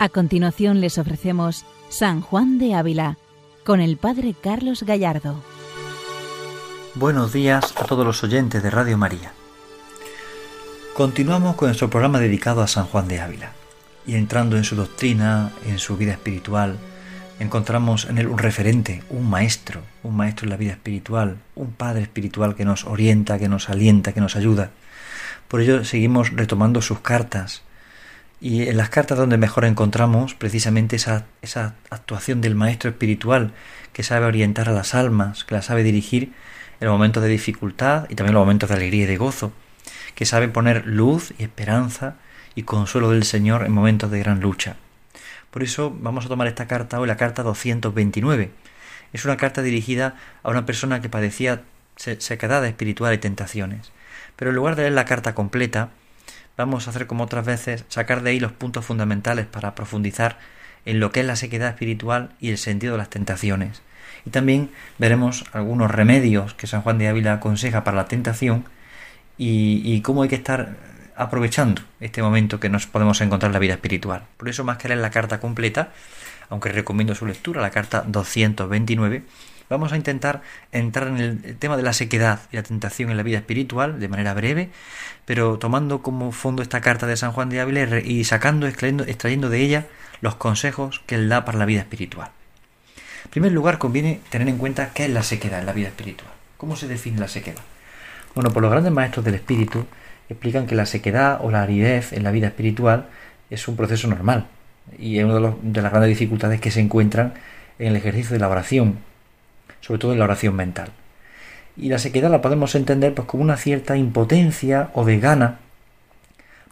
A continuación les ofrecemos San Juan de Ávila con el Padre Carlos Gallardo. Buenos días a todos los oyentes de Radio María. Continuamos con nuestro programa dedicado a San Juan de Ávila y entrando en su doctrina, en su vida espiritual, encontramos en él un referente, un maestro, un maestro en la vida espiritual, un padre espiritual que nos orienta, que nos alienta, que nos ayuda. Por ello seguimos retomando sus cartas, y en las cartas donde mejor encontramos precisamente esa, esa actuación del maestro espiritual que sabe orientar a las almas, que las sabe dirigir en los momentos de dificultad y también en los momentos de alegría y de gozo, que sabe poner luz y esperanza y consuelo del Señor en momentos de gran lucha. Por eso vamos a tomar esta carta hoy, la carta 229. Es una carta dirigida a una persona que padecía sequedad espiritual y tentaciones. Pero en lugar de leer la carta completa, vamos a hacer como otras veces, sacar de ahí los puntos fundamentales para profundizar en lo que es la sequedad espiritual y el sentido de las tentaciones. Y también veremos algunos remedios que San Juan de Ávila aconseja para la tentación y, cómo hay que estar aprovechando este momento que nos podemos encontrar en la vida espiritual. Por eso, más que leer la carta completa, aunque recomiendo su lectura, la carta 229, vamos a intentar entrar en el tema de la sequedad y la tentación en la vida espiritual de manera breve, pero tomando como fondo esta carta de San Juan de Ávila y sacando, extrayendo, de ella los consejos que él da para la vida espiritual. En primer lugar, conviene tener en cuenta qué es la sequedad en la vida espiritual. ¿Cómo se define la sequedad? Bueno, por los grandes maestros del espíritu explican que la sequedad o la aridez en la vida espiritual es un proceso normal y es una de las grandes dificultades que se encuentran en el ejercicio de la oración, sobre todo en la oración mental. Y la sequedad la podemos entender pues como una cierta impotencia o de gana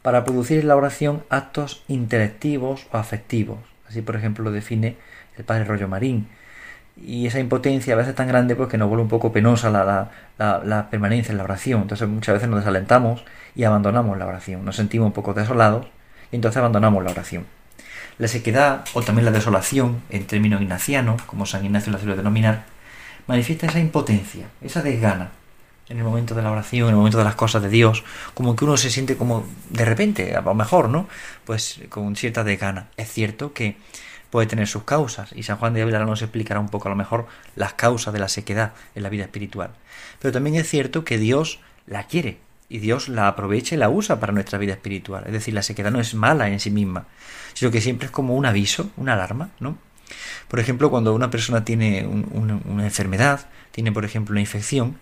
para producir en la oración actos intelectivos o afectivos. Así, por ejemplo, lo define el padre Rollo Marín. Y esa impotencia a veces tan grande pues que nos vuelve un poco penosa la, la permanencia en la oración. Entonces muchas veces nos desalentamos y abandonamos la oración. Nos sentimos un poco desolados y entonces abandonamos la oración. La sequedad o también la desolación, en términos ignacianos, como San Ignacio la suele denominar, manifiesta esa impotencia, esa desgana en el momento de la oración, en el momento de las cosas de Dios, como que uno se siente como de repente, a lo mejor, ¿no? Pues con cierta desgana. Es cierto que puede tener sus causas y San Juan de Ávila nos explicará un poco a lo mejor las causas de la sequedad en la vida espiritual. Pero también es cierto que Dios la quiere y Dios la aprovecha y la usa para nuestra vida espiritual. Es decir, la sequedad no es mala en sí misma, sino que siempre es como un aviso, una alarma, ¿no? Por ejemplo, cuando una persona tiene una enfermedad, tiene por ejemplo una infección,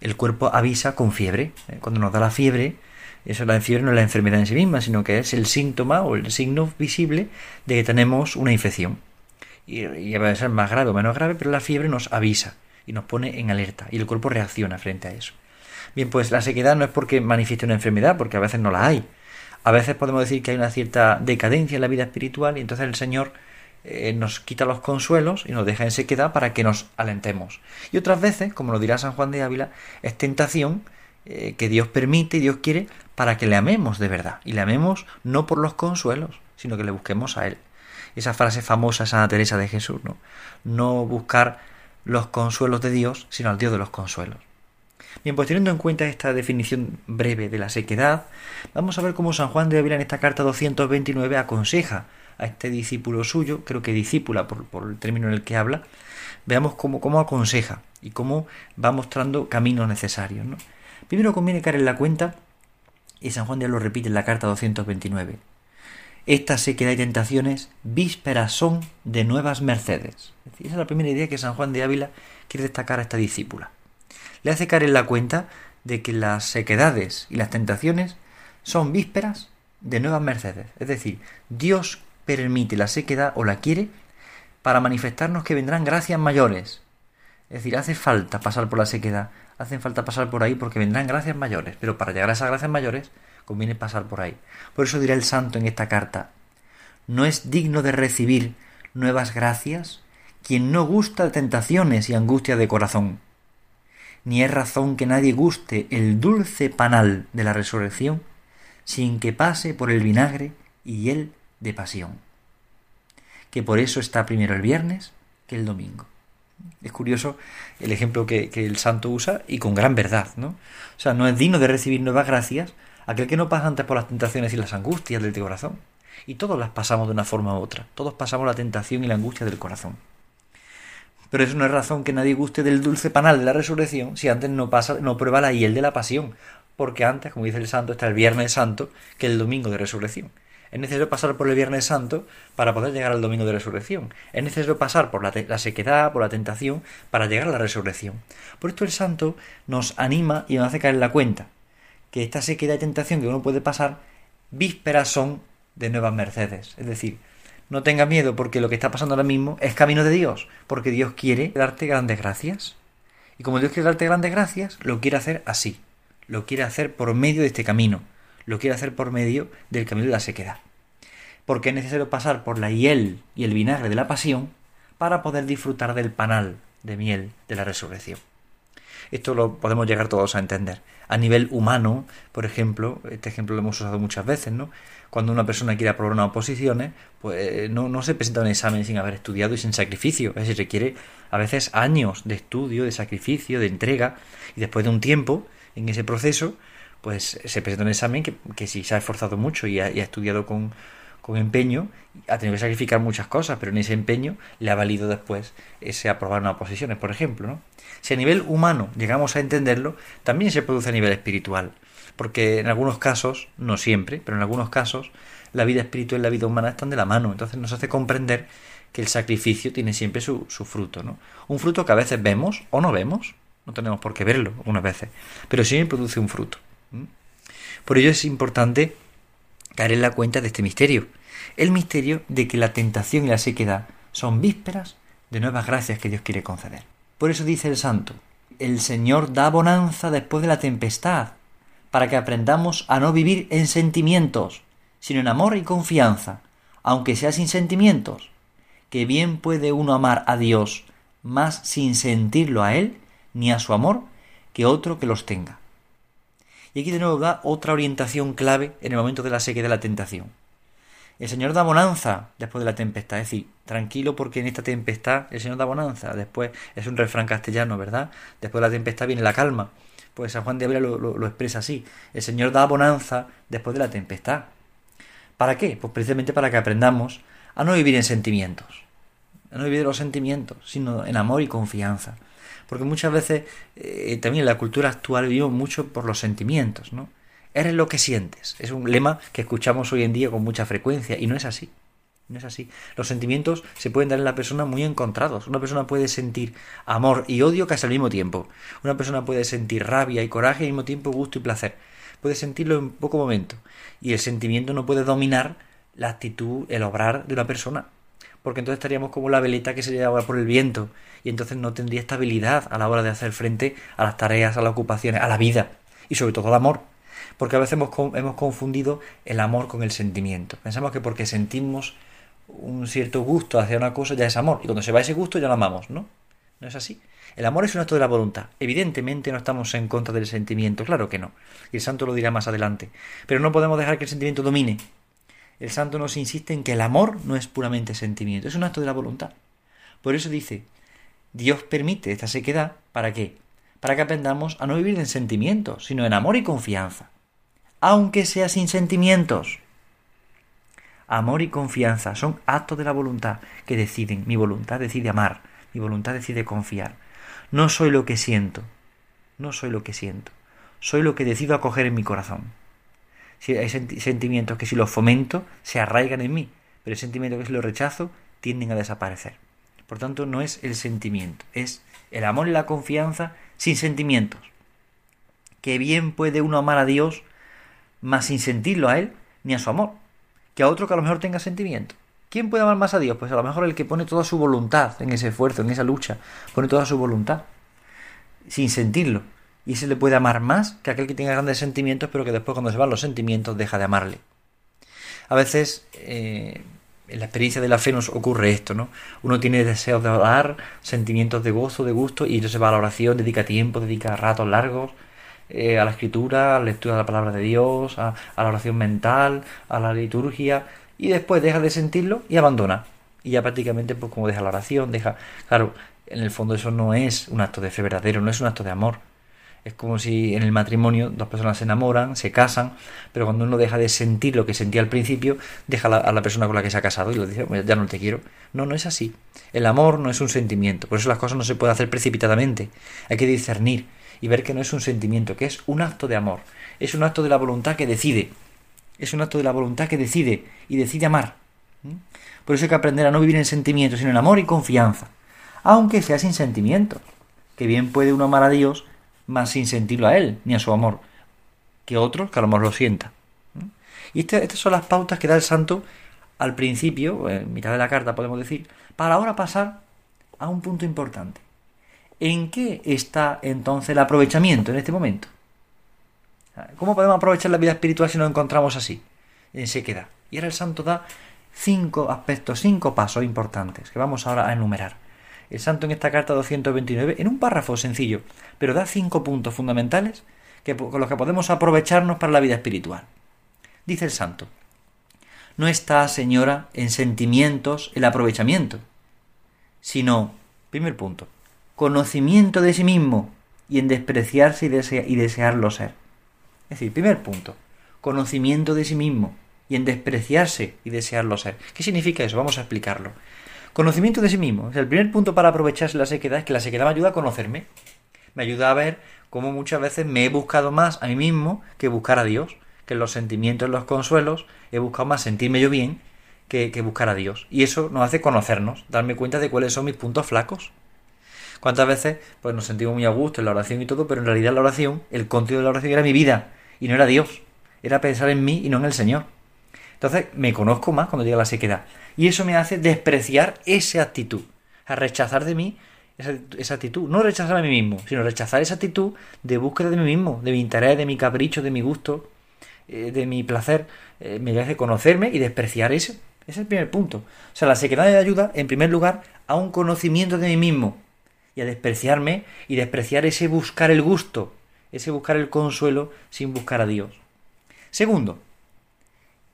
el cuerpo avisa con fiebre. ¿eh? Cuando nos da la fiebre, eso la fiebre no es la enfermedad en sí misma, sino que es el síntoma o el signo visible de que tenemos una infección. Y, y a ser más grave o menos grave, pero la fiebre nos avisa y nos pone en alerta y el cuerpo reacciona frente a eso. Bien, pues la sequedad no es porque manifieste una enfermedad, porque a veces no la hay. A veces podemos decir que hay una cierta decadencia en la vida espiritual y entonces el Señor eh, nos quita los consuelos y nos deja en sequedad para que nos alentemos. Y otras veces, como lo dirá San Juan de Ávila, es tentación eh, que Dios permite y Dios quiere para que le amemos de verdad. Y le amemos no por los consuelos, sino que le busquemos a Él. Esa frase famosa de Santa Teresa de Jesús, ¿no? No buscar los consuelos de Dios, sino al Dios de los consuelos. Bien, pues teniendo en cuenta esta definición breve de la sequedad, vamos a ver cómo San Juan de Ávila en esta carta 229 aconseja a este discípulo suyo, creo que discípula por, el término en el que habla, veamos cómo, cómo aconseja y cómo va mostrando caminos necesarios. ¿no? Primero conviene caer en la cuenta, y San Juan de lo repite en la carta 229, esta sequedad y tentaciones vísperas son de nuevas mercedes. esa es la primera idea que San Juan de Ávila quiere destacar a esta discípula. Le hace caer en la cuenta de que las sequedades y las tentaciones son vísperas de nuevas mercedes. Es decir, Dios permite la sequedad o la quiere para manifestarnos que vendrán gracias mayores. Es decir, hace falta pasar por la sequedad, hace falta pasar por ahí porque vendrán gracias mayores, pero para llegar a esas gracias mayores conviene pasar por ahí. Por eso dirá el santo en esta carta, no es digno de recibir nuevas gracias quien no gusta de tentaciones y angustias de corazón, ni es razón que nadie guste el dulce panal de la resurrección sin que pase por el vinagre y el de pasión. Que por eso está primero el viernes que el domingo. Es curioso el ejemplo que, el santo usa y con gran verdad, ¿no? O sea, no es digno de recibir nuevas gracias aquel que no pasa antes por las tentaciones y las angustias del corazón. Y todos las pasamos de una forma u otra. Todos pasamos la tentación y la angustia del corazón. Pero eso no es razón que nadie guste del dulce panal de la resurrección si antes no pasa, no prueba la hiel de la pasión. Porque antes, como dice el santo, está el Viernes Santo que el domingo de resurrección. Es necesario pasar por el Viernes Santo para poder llegar al domingo de resurrección. Es necesario pasar por la, sequedad, por la tentación, para llegar a la resurrección. Por esto el santo nos anima y nos hace caer en la cuenta que esta sequedad y tentación que uno puede pasar, vísperas son de nuevas mercedes. Es decir, no tenga miedo porque lo que está pasando ahora mismo es camino de Dios, porque Dios quiere darte grandes gracias. Y como Dios quiere darte grandes gracias, lo quiere hacer así. Lo quiere hacer por medio de este camino lo quiere hacer por medio del camino de la sequedad. Porque es necesario pasar por la hiel y el vinagre de la pasión para poder disfrutar del panal de miel de la resurrección. Esto lo podemos llegar todos a entender. A nivel humano, por ejemplo, este ejemplo lo hemos usado muchas veces, ¿no? Cuando una persona quiere aprobar unas oposiciones, pues no, no se presenta un examen sin haber estudiado y sin sacrificio. Es decir, requiere a veces años de estudio, de sacrificio, de entrega, y después de un tiempo en ese proceso, pues se presenta un examen que, que si se ha esforzado mucho y ha, estudiado con, con, empeño, ha tenido que sacrificar muchas cosas, pero en ese empeño le ha valido después ese aprobar unas posiciones, por ejemplo. ¿no? Si a nivel humano llegamos a entenderlo, también se produce a nivel espiritual, porque en algunos casos, no siempre, pero en algunos casos, la vida espiritual y la vida humana están de la mano, entonces nos hace comprender que el sacrificio tiene siempre su, su fruto, ¿no? Un fruto que a veces vemos o no vemos, no tenemos por qué verlo algunas veces, pero sí produce un fruto. ¿Mm? Por ello es importante caer en la cuenta de este misterio. El misterio de que la tentación y la sequedad son vísperas de nuevas gracias que Dios quiere conceder. Por eso dice el santo, el Señor da bonanza después de la tempestad, para que aprendamos a no vivir en sentimientos, sino en amor y confianza, aunque sea sin sentimientos, que bien puede uno amar a Dios más sin sentirlo a Él ni a su amor que otro que los tenga. Y aquí de nuevo da otra orientación clave en el momento de la sequía de la tentación. El Señor da bonanza después de la tempestad, es decir, tranquilo porque en esta tempestad el Señor da bonanza. Después es un refrán castellano, ¿verdad? Después de la tempestad viene la calma. Pues San Juan de Ávila lo, expresa así. El Señor da bonanza después de la tempestad. ¿Para qué? Pues precisamente para que aprendamos a no vivir en sentimientos, a no vivir los sentimientos, sino en amor y confianza porque muchas veces eh, también en la cultura actual vivimos mucho por los sentimientos, ¿no? Eres lo que sientes. Es un lema que escuchamos hoy en día con mucha frecuencia y no es así. No es así. Los sentimientos se pueden dar en la persona muy encontrados. Una persona puede sentir amor y odio casi al mismo tiempo. Una persona puede sentir rabia y coraje al mismo tiempo gusto y placer. Puede sentirlo en poco momento. Y el sentimiento no puede dominar la actitud, el obrar de una persona porque entonces estaríamos como la veleta que se lleva por el viento y entonces no tendría estabilidad a la hora de hacer frente a las tareas, a las ocupaciones, a la vida y sobre todo al amor. Porque a veces hemos, hemos confundido el amor con el sentimiento. Pensamos que porque sentimos un cierto gusto hacia una cosa ya es amor y cuando se va ese gusto ya lo amamos, ¿no? No es así. El amor es un acto de la voluntad. Evidentemente no estamos en contra del sentimiento, claro que no. Y el santo lo dirá más adelante. Pero no podemos dejar que el sentimiento domine el santo nos insiste en que el amor no es puramente sentimiento, es un acto de la voluntad. Por eso dice, Dios permite esta sequedad, ¿para qué? Para que aprendamos a no vivir en sentimientos, sino en amor y confianza. Aunque sea sin sentimientos. Amor y confianza son actos de la voluntad que deciden. Mi voluntad decide amar, mi voluntad decide confiar. No soy lo que siento, no soy lo que siento, soy lo que decido acoger en mi corazón si hay sentimientos que si los fomento se arraigan en mí, pero hay sentimientos que si los rechazo tienden a desaparecer. Por tanto, no es el sentimiento, es el amor y la confianza sin sentimientos. Que bien puede uno amar a Dios más sin sentirlo a Él ni a su amor, que a otro que a lo mejor tenga sentimiento. ¿Quién puede amar más a Dios? Pues a lo mejor el que pone toda su voluntad en ese esfuerzo, en esa lucha, pone toda su voluntad, sin sentirlo y se le puede amar más que aquel que tenga grandes sentimientos, pero que después cuando se van los sentimientos deja de amarle. A veces eh, en la experiencia de la fe nos ocurre esto, ¿no? Uno tiene deseos de orar, sentimientos de gozo, de gusto, y entonces va a la oración, dedica tiempo, dedica ratos largos eh, a la escritura, a la lectura de la palabra de Dios, a, a la oración mental, a la liturgia, y después deja de sentirlo y abandona. Y ya prácticamente, pues como deja la oración, deja... Claro, en el fondo eso no es un acto de fe verdadero, no es un acto de amor Es como si en el matrimonio dos personas se enamoran, se casan, pero cuando uno deja de sentir lo que sentía al principio, deja a la persona con la que se ha casado y le dice, ya no te quiero. No, no es así. El amor no es un sentimiento, por eso las cosas no se pueden hacer precipitadamente. Hay que discernir y ver que no es un sentimiento, que es un acto de amor. Es un acto de la voluntad que decide. Es un acto de la voluntad que decide y decide amar. Por eso hay que aprender a no vivir en sentimientos, sino en amor y confianza. Aunque sea sin sentimientos. Que bien puede uno amar a Dios más sin sentirlo a Él, ni a su amor, que otros que a lo mejor lo sienta. Y este, estas son las pautas que da el santo al principio, en mitad de la carta podemos decir, para ahora pasar a un punto importante. ¿En qué está entonces el aprovechamiento en este momento? ¿Cómo podemos aprovechar la vida espiritual si nos encontramos así, en sequedad? Y ahora el santo da cinco aspectos, cinco pasos importantes que vamos ahora a enumerar. El santo en esta carta 229, en un párrafo sencillo, pero da cinco puntos fundamentales que, con los que podemos aprovecharnos para la vida espiritual. Dice el santo, no está, señora, en sentimientos el aprovechamiento, sino, primer punto, conocimiento de sí mismo y en despreciarse y, y desearlo ser. Es decir, primer punto, conocimiento de sí mismo y en despreciarse y desearlo ser. ¿Qué significa eso? Vamos a explicarlo. Conocimiento de sí mismo. el primer punto para aprovecharse la sequedad es que la sequedad me ayuda a conocerme. Me ayuda a ver cómo muchas veces me he buscado más a mí mismo que buscar a Dios. Que en los sentimientos, en los consuelos, he buscado más sentirme yo bien que, que buscar a Dios. Y eso nos hace conocernos, darme cuenta de cuáles son mis puntos flacos. ¿Cuántas veces pues nos sentimos muy a gusto en la oración y todo, pero en realidad la oración, el contenido de la oración era mi vida y no era Dios. Era pensar en mí y no en el Señor. Entonces me conozco más cuando llega la sequedad. Y eso me hace despreciar esa actitud, a rechazar de mí esa, actitud. No rechazar a mí mismo, sino rechazar esa actitud de búsqueda de mí mismo, de mi interés, de mi capricho, de mi gusto, eh, de mi placer. Eh, me hace conocerme y despreciar eso. Ese es el primer punto. O sea, la sequedad me ayuda, en primer lugar, a un conocimiento de mí mismo y a despreciarme y despreciar ese buscar el gusto, ese buscar el consuelo sin buscar a Dios. Segundo,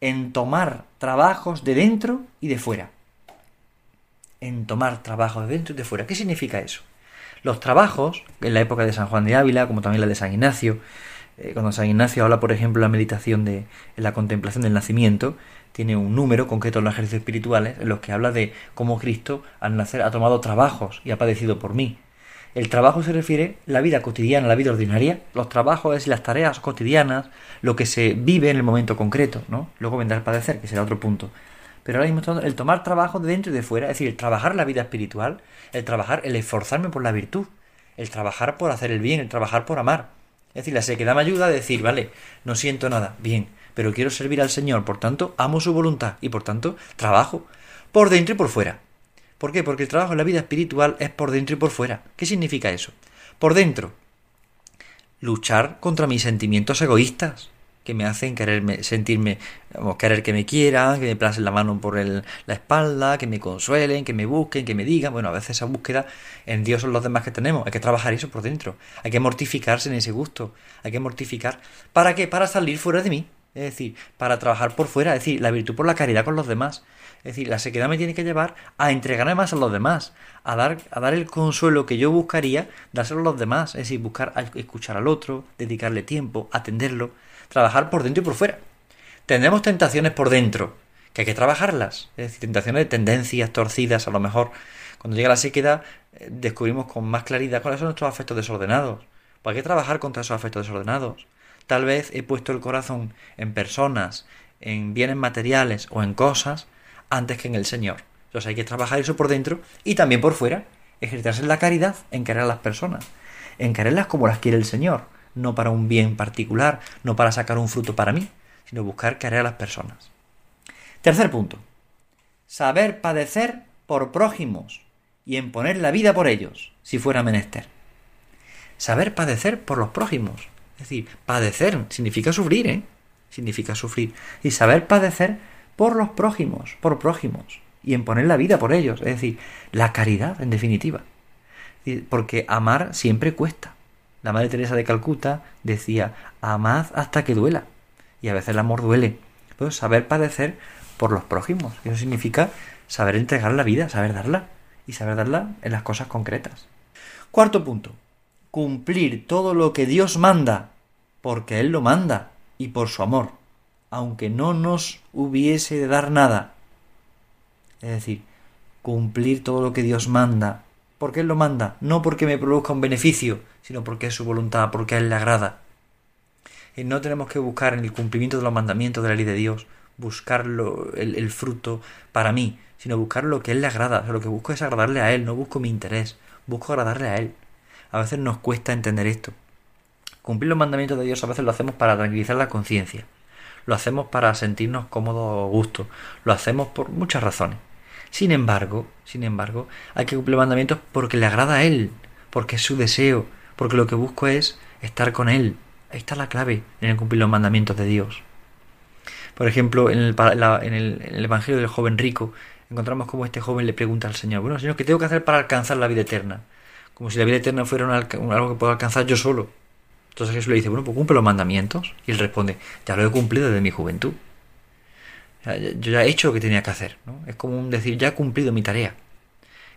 en tomar trabajos de dentro y de fuera. En tomar trabajos de dentro y de fuera. ¿Qué significa eso? Los trabajos, en la época de San Juan de Ávila, como también la de San Ignacio, eh, cuando San Ignacio habla, por ejemplo, la meditación de la contemplación del nacimiento, tiene un número concreto en los ejercicios espirituales en los que habla de cómo Cristo al nacer ha tomado trabajos y ha padecido por mí. El trabajo se refiere a la vida cotidiana, la vida ordinaria. Los trabajos es las tareas cotidianas, lo que se vive en el momento concreto, ¿no? Luego vendrá el padecer, que será otro punto. Pero ahora mismo el tomar trabajo de dentro y de fuera, es decir, el trabajar la vida espiritual, el trabajar, el esforzarme por la virtud, el trabajar por hacer el bien, el trabajar por amar. Es decir, la sequedad me ayuda a decir, vale, no siento nada, bien, pero quiero servir al Señor, por tanto, amo su voluntad y por tanto, trabajo por dentro y por fuera. ¿Por qué? Porque el trabajo en la vida espiritual es por dentro y por fuera. ¿Qué significa eso? Por dentro, luchar contra mis sentimientos egoístas que me hacen quererme, sentirme, querer que me quieran, que me placen la mano por la espalda, que me consuelen, que me busquen, que me digan. Bueno, a veces esa búsqueda en Dios son los demás que tenemos. Hay que trabajar eso por dentro. Hay que mortificarse en ese gusto. Hay que mortificar. ¿Para qué? Para salir fuera de mí. Es decir, para trabajar por fuera. Es decir, la virtud por la caridad con los demás. Es decir, la sequedad me tiene que llevar a entregarme más a los demás, a dar, a dar el consuelo que yo buscaría, dárselo a los demás, es decir, buscar escuchar al otro, dedicarle tiempo, atenderlo, trabajar por dentro y por fuera. Tendremos tentaciones por dentro, que hay que trabajarlas, es decir, tentaciones de tendencias torcidas, a lo mejor cuando llega la sequedad eh, descubrimos con más claridad cuáles son nuestros afectos desordenados. Pues hay que trabajar contra esos afectos desordenados. Tal vez he puesto el corazón en personas, en bienes materiales o en cosas antes que en el Señor. Entonces hay que trabajar eso por dentro y también por fuera. Ejercitarse en la caridad, en querer a las personas, en quererlas como las quiere el Señor, no para un bien particular, no para sacar un fruto para mí, sino buscar querer a las personas. Tercer punto. Saber padecer por prójimos y en poner la vida por ellos, si fuera menester. Saber padecer por los prójimos. Es decir, padecer significa sufrir, ¿eh? Significa sufrir. Y saber padecer por los prójimos, por prójimos, y en poner la vida por ellos, es decir, la caridad en definitiva. Porque amar siempre cuesta. La Madre Teresa de Calcuta decía, amad hasta que duela. Y a veces el amor duele. Pero saber padecer por los prójimos. Eso significa saber entregar la vida, saber darla. Y saber darla en las cosas concretas. Cuarto punto. Cumplir todo lo que Dios manda, porque Él lo manda y por su amor, aunque no nos hubiese de dar nada. Es decir, cumplir todo lo que Dios manda, porque Él lo manda, no porque me produzca un beneficio, sino porque es su voluntad, porque a Él le agrada. Y no tenemos que buscar en el cumplimiento de los mandamientos de la ley de Dios, buscar el, fruto para mí, sino buscar lo que a Él le agrada. lo que busco es agradarle a Él, no busco mi interés, busco agradarle a Él. A veces nos cuesta entender esto. Cumplir los mandamientos de Dios a veces lo hacemos para tranquilizar la conciencia. Lo hacemos para sentirnos cómodos o gusto. Lo hacemos por muchas razones. Sin embargo, sin embargo, hay que cumplir los mandamientos porque le agrada a Él, porque es su deseo, porque lo que busco es estar con Él. Ahí está la clave en el cumplir los mandamientos de Dios. Por ejemplo, en el, en el Evangelio del joven rico, encontramos como este joven le pregunta al Señor, bueno, Señor, ¿qué tengo que hacer para alcanzar la vida eterna? Como si la vida eterna fuera algo que puedo alcanzar yo solo. Entonces Jesús le dice, bueno, pues cumple los mandamientos. Y él responde, ya lo he cumplido desde mi juventud. Yo ya he hecho lo que tenía que hacer. ¿no? Es como un decir, ya he cumplido mi tarea.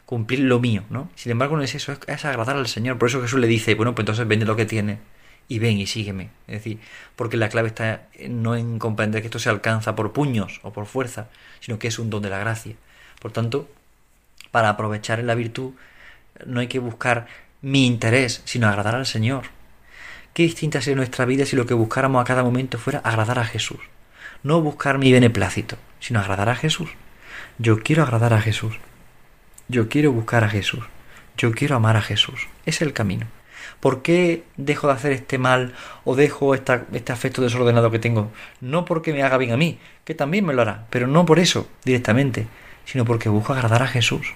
Cumplir lo mío. ¿no? Sin embargo, no es eso, es, agradar al Señor. Por eso Jesús le dice, bueno, pues entonces vende lo que tiene y ven y sígueme. Es decir, porque la clave está no en comprender que esto se alcanza por puños o por fuerza, sino que es un don de la gracia. Por tanto, para aprovechar en la virtud no hay que buscar mi interés, sino agradar al Señor. Qué distinta sería nuestra vida si lo que buscáramos a cada momento fuera agradar a Jesús. No buscar mi beneplácito, sino agradar a Jesús. Yo quiero agradar a Jesús. Yo quiero buscar a Jesús. Yo quiero amar a Jesús. Es el camino. ¿Por qué dejo de hacer este mal o dejo este afecto desordenado que tengo? No porque me haga bien a mí, que también me lo hará, pero no por eso directamente, sino porque busco agradar a Jesús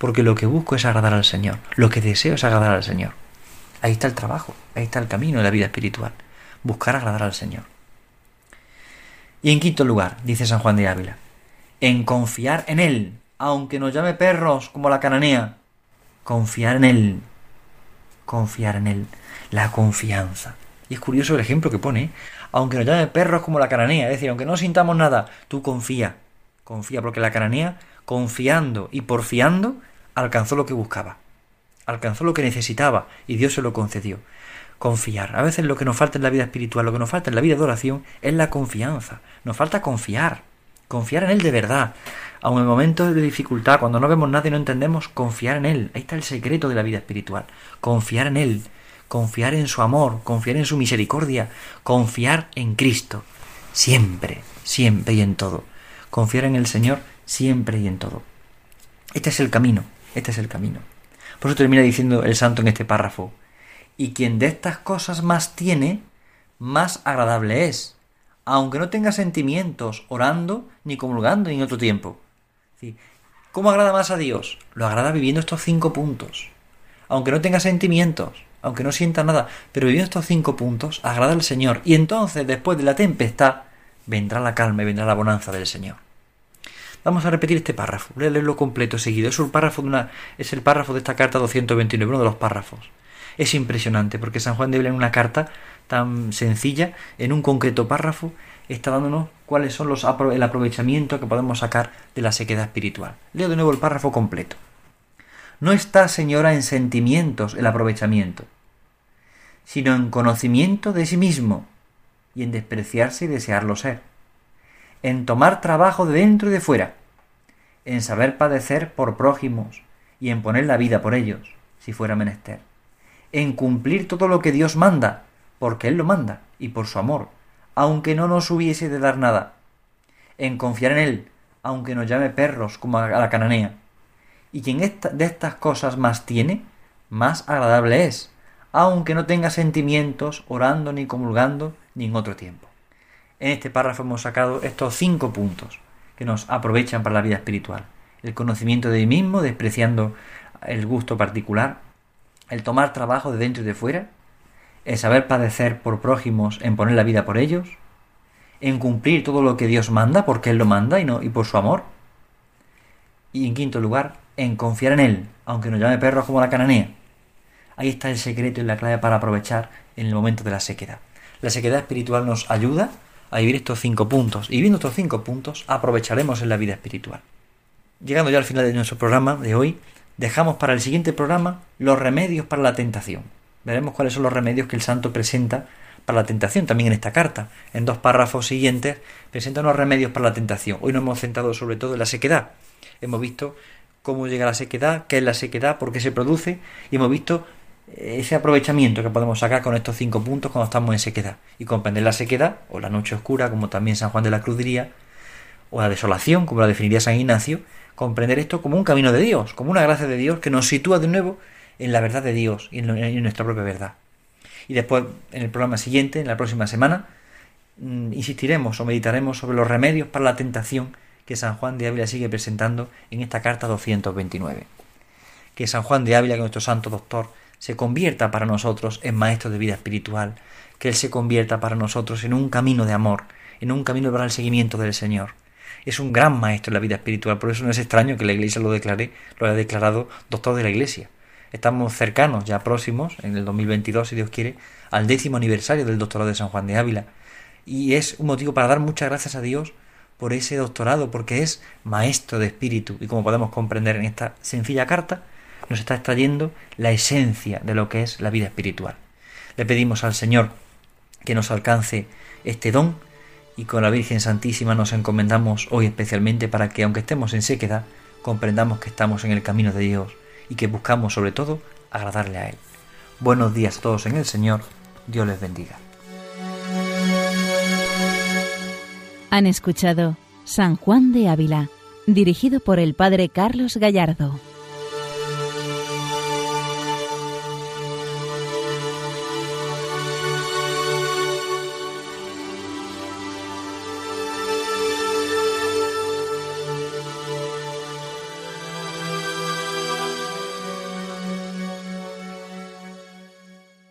porque lo que busco es agradar al Señor, lo que deseo es agradar al Señor. Ahí está el trabajo, ahí está el camino de la vida espiritual, buscar agradar al Señor. Y en quinto lugar, dice San Juan de Ávila, en confiar en Él, aunque nos llame perros como la cananea, confiar en Él, confiar en Él, la confianza. Y es curioso el ejemplo que pone, ¿eh? aunque nos llame perros como la cananea, es decir, aunque no sintamos nada, tú confía, confía, porque la cananea, confiando y porfiando, alcanzó lo que buscaba, alcanzó lo que necesitaba y Dios se lo concedió. Confiar. A veces lo que nos falta en la vida espiritual, lo que nos falta en la vida de oración es la confianza. Nos falta confiar, confiar en Él de verdad. Aun en momentos de dificultad, cuando no vemos nada y no entendemos, confiar en Él. Ahí está el secreto de la vida espiritual. Confiar en Él, confiar en su amor, confiar en su misericordia, confiar en Cristo. Siempre, siempre y en todo. Confiar en el Señor siempre y en todo. Este es el camino. Este es el camino. Por eso termina diciendo el santo en este párrafo. Y quien de estas cosas más tiene, más agradable es, aunque no tenga sentimientos orando, ni comulgando, en otro tiempo. ¿Cómo agrada más a Dios? Lo agrada viviendo estos cinco puntos. Aunque no tenga sentimientos, aunque no sienta nada, pero viviendo estos cinco puntos, agrada al Señor. Y entonces, después de la tempestad, vendrá la calma y vendrá la bonanza del Señor. Vamos a repetir este párrafo, voy a leerlo completo seguido. Es, un párrafo de una, es el párrafo de esta carta 229, uno de los párrafos. Es impresionante porque San Juan de Ávila en una carta tan sencilla, en un concreto párrafo, está dándonos cuáles son los el aprovechamiento que podemos sacar de la sequedad espiritual. Leo de nuevo el párrafo completo. No está, señora, en sentimientos el aprovechamiento, sino en conocimiento de sí mismo y en despreciarse y desearlo ser en tomar trabajo de dentro y de fuera, en saber padecer por prójimos y en poner la vida por ellos, si fuera menester, en cumplir todo lo que Dios manda, porque Él lo manda, y por su amor, aunque no nos hubiese de dar nada, en confiar en Él, aunque nos llame perros como a la cananea. Y quien de estas cosas más tiene, más agradable es, aunque no tenga sentimientos orando ni comulgando ni en otro tiempo. En este párrafo hemos sacado estos cinco puntos que nos aprovechan para la vida espiritual. El conocimiento de mí mismo, despreciando el gusto particular, el tomar trabajo de dentro y de fuera, el saber padecer por prójimos en poner la vida por ellos, en cumplir todo lo que Dios manda, porque Él lo manda y, no, y por su amor, y en quinto lugar, en confiar en Él, aunque nos llame perros como la cananea. Ahí está el secreto y la clave para aprovechar en el momento de la sequedad. La sequedad espiritual nos ayuda a vivir estos cinco puntos. Y viendo estos cinco puntos, aprovecharemos en la vida espiritual. Llegando ya al final de nuestro programa de hoy, dejamos para el siguiente programa los remedios para la tentación. Veremos cuáles son los remedios que el santo presenta para la tentación, también en esta carta. En dos párrafos siguientes presenta unos remedios para la tentación. Hoy nos hemos centrado sobre todo en la sequedad. Hemos visto cómo llega la sequedad, qué es la sequedad, por qué se produce, y hemos visto ese aprovechamiento que podemos sacar con estos cinco puntos cuando estamos en sequedad. Y comprender la sequedad, o la noche oscura, como también San Juan de la Cruz diría, o la desolación, como la definiría San Ignacio, comprender esto como un camino de Dios, como una gracia de Dios que nos sitúa de nuevo en la verdad de Dios y en, nuestra propia verdad. Y después, en el programa siguiente, en la próxima semana, mm, insistiremos o meditaremos sobre los remedios para la tentación que San Juan de Ávila sigue presentando en esta carta 229. Que San Juan de Ávila, que nuestro santo doctor, se convierta para nosotros en maestro de vida espiritual, que Él se convierta para nosotros en un camino de amor, en un camino para el seguimiento del Señor. Es un gran maestro en la vida espiritual, por eso no es extraño que la Iglesia lo declare, lo haya declarado doctor de la Iglesia. Estamos cercanos, ya próximos, en el 2022, si Dios quiere, al décimo aniversario del doctorado de San Juan de Ávila. Y es un motivo para dar muchas gracias a Dios por ese doctorado, porque es maestro de espíritu. Y como podemos comprender en esta sencilla carta, nos está extrayendo la esencia de lo que es la vida espiritual. Le pedimos al Señor que nos alcance este don y con la Virgen Santísima nos encomendamos hoy especialmente para que aunque estemos en sequedad, comprendamos que estamos en el camino de Dios y que buscamos sobre todo agradarle a Él. Buenos días a todos en el Señor, Dios les bendiga. Han escuchado San Juan de Ávila, dirigido por el Padre Carlos Gallardo.